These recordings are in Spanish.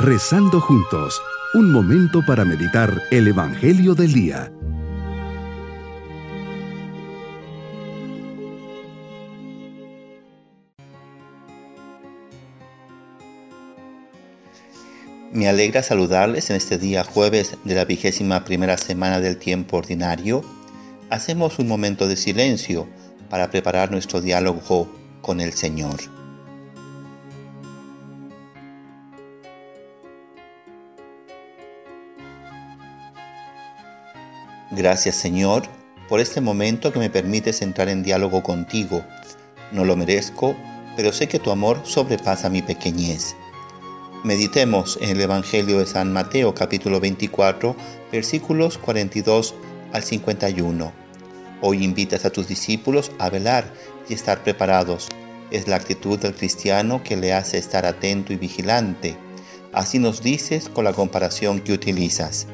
Rezando juntos, un momento para meditar el Evangelio del Día. Me alegra saludarles en este día jueves de la vigésima primera semana del tiempo ordinario. Hacemos un momento de silencio para preparar nuestro diálogo con el Señor. Gracias Señor por este momento que me permites entrar en diálogo contigo. No lo merezco, pero sé que tu amor sobrepasa mi pequeñez. Meditemos en el Evangelio de San Mateo capítulo 24 versículos 42 al 51. Hoy invitas a tus discípulos a velar y estar preparados. Es la actitud del cristiano que le hace estar atento y vigilante. Así nos dices con la comparación que utilizas.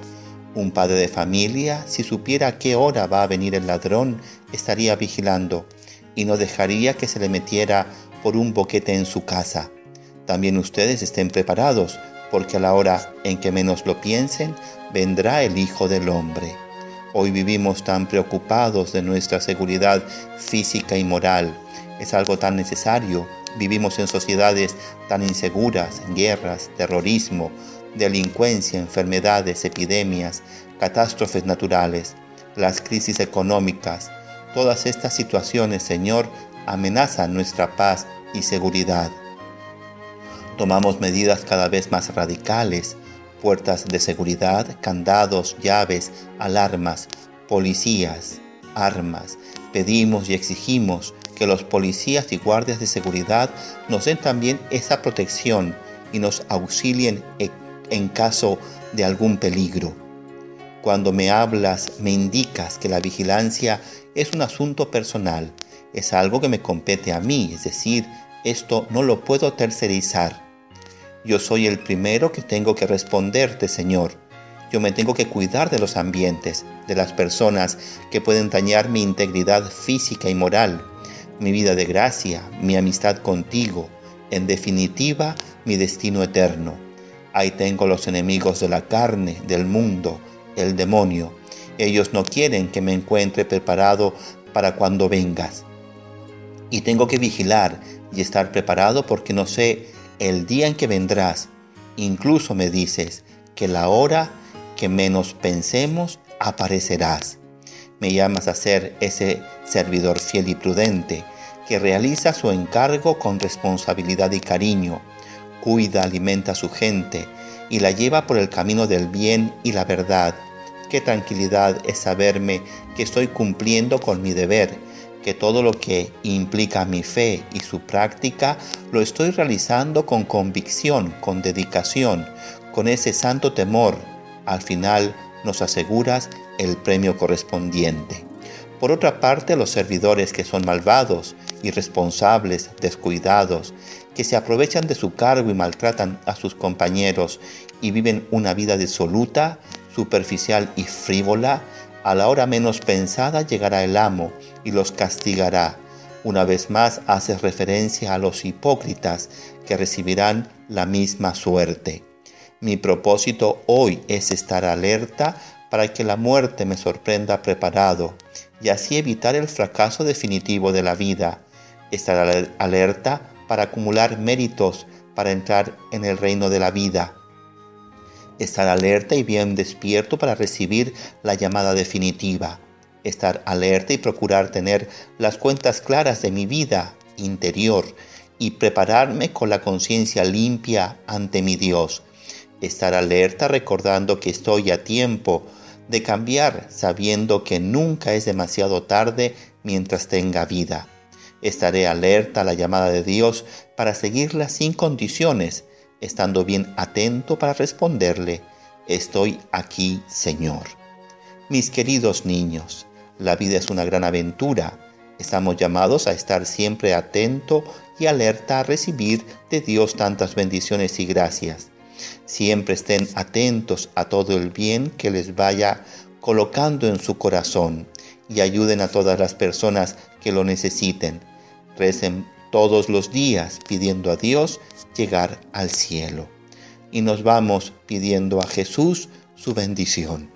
Un padre de familia, si supiera a qué hora va a venir el ladrón, estaría vigilando y no dejaría que se le metiera por un boquete en su casa también ustedes estén preparados, porque a la hora en que menos lo piensen, vendrá el Hijo del Hombre. Hoy vivimos tan preocupados de nuestra seguridad física y moral. Es algo tan necesario. Vivimos en sociedades tan inseguras, guerras, terrorismo, delincuencia, enfermedades, epidemias, catástrofes naturales, las crisis económicas. Todas estas situaciones, Señor, amenazan nuestra paz y seguridad. Tomamos medidas cada vez más radicales, puertas de seguridad, candados, llaves, alarmas, policías, armas. Pedimos y exigimos que los policías y guardias de seguridad nos den también esa protección y nos auxilien en caso de algún peligro. Cuando me hablas, me indicas que la vigilancia es un asunto personal, es algo que me compete a mí, es decir, esto no lo puedo tercerizar. Yo soy el primero que tengo que responderte, Señor. Yo me tengo que cuidar de los ambientes, de las personas que pueden dañar mi integridad física y moral, mi vida de gracia, mi amistad contigo, en definitiva, mi destino eterno. Ahí tengo los enemigos de la carne, del mundo, el demonio. Ellos no quieren que me encuentre preparado para cuando vengas. Y tengo que vigilar y estar preparado porque no sé el día en que vendrás, incluso me dices que la hora que menos pensemos aparecerás. Me llamas a ser ese servidor fiel y prudente que realiza su encargo con responsabilidad y cariño, cuida, alimenta a su gente y la lleva por el camino del bien y la verdad. Qué tranquilidad es saberme que estoy cumpliendo con mi deber que todo lo que implica mi fe y su práctica lo estoy realizando con convicción, con dedicación, con ese santo temor. Al final nos aseguras el premio correspondiente. Por otra parte, los servidores que son malvados, irresponsables, descuidados, que se aprovechan de su cargo y maltratan a sus compañeros y viven una vida disoluta, superficial y frívola, a la hora menos pensada llegará el amo y los castigará. Una vez más hace referencia a los hipócritas que recibirán la misma suerte. Mi propósito hoy es estar alerta para que la muerte me sorprenda preparado y así evitar el fracaso definitivo de la vida. Estar alerta para acumular méritos para entrar en el reino de la vida. Estar alerta y bien despierto para recibir la llamada definitiva, estar alerta y procurar tener las cuentas claras de mi vida interior y prepararme con la conciencia limpia ante mi Dios, estar alerta recordando que estoy a tiempo de cambiar sabiendo que nunca es demasiado tarde mientras tenga vida. Estaré alerta a la llamada de Dios para seguirla sin condiciones, estando bien atento para responderle, estoy aquí, Señor. Mis queridos niños, la vida es una gran aventura. Estamos llamados a estar siempre atento y alerta a recibir de Dios tantas bendiciones y gracias. Siempre estén atentos a todo el bien que les vaya colocando en su corazón y ayuden a todas las personas que lo necesiten. Recen todos los días pidiendo a Dios llegar al cielo. y nos vamos pidiendo a Jesús su bendición.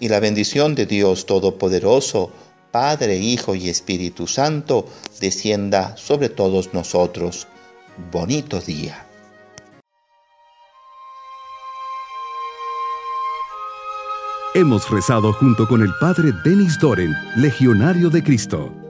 Y la bendición de Dios Todopoderoso, Padre, Hijo y Espíritu Santo, descienda sobre todos nosotros. Bonito día. Hemos rezado junto con el Padre Denis Doren, Legionario de Cristo.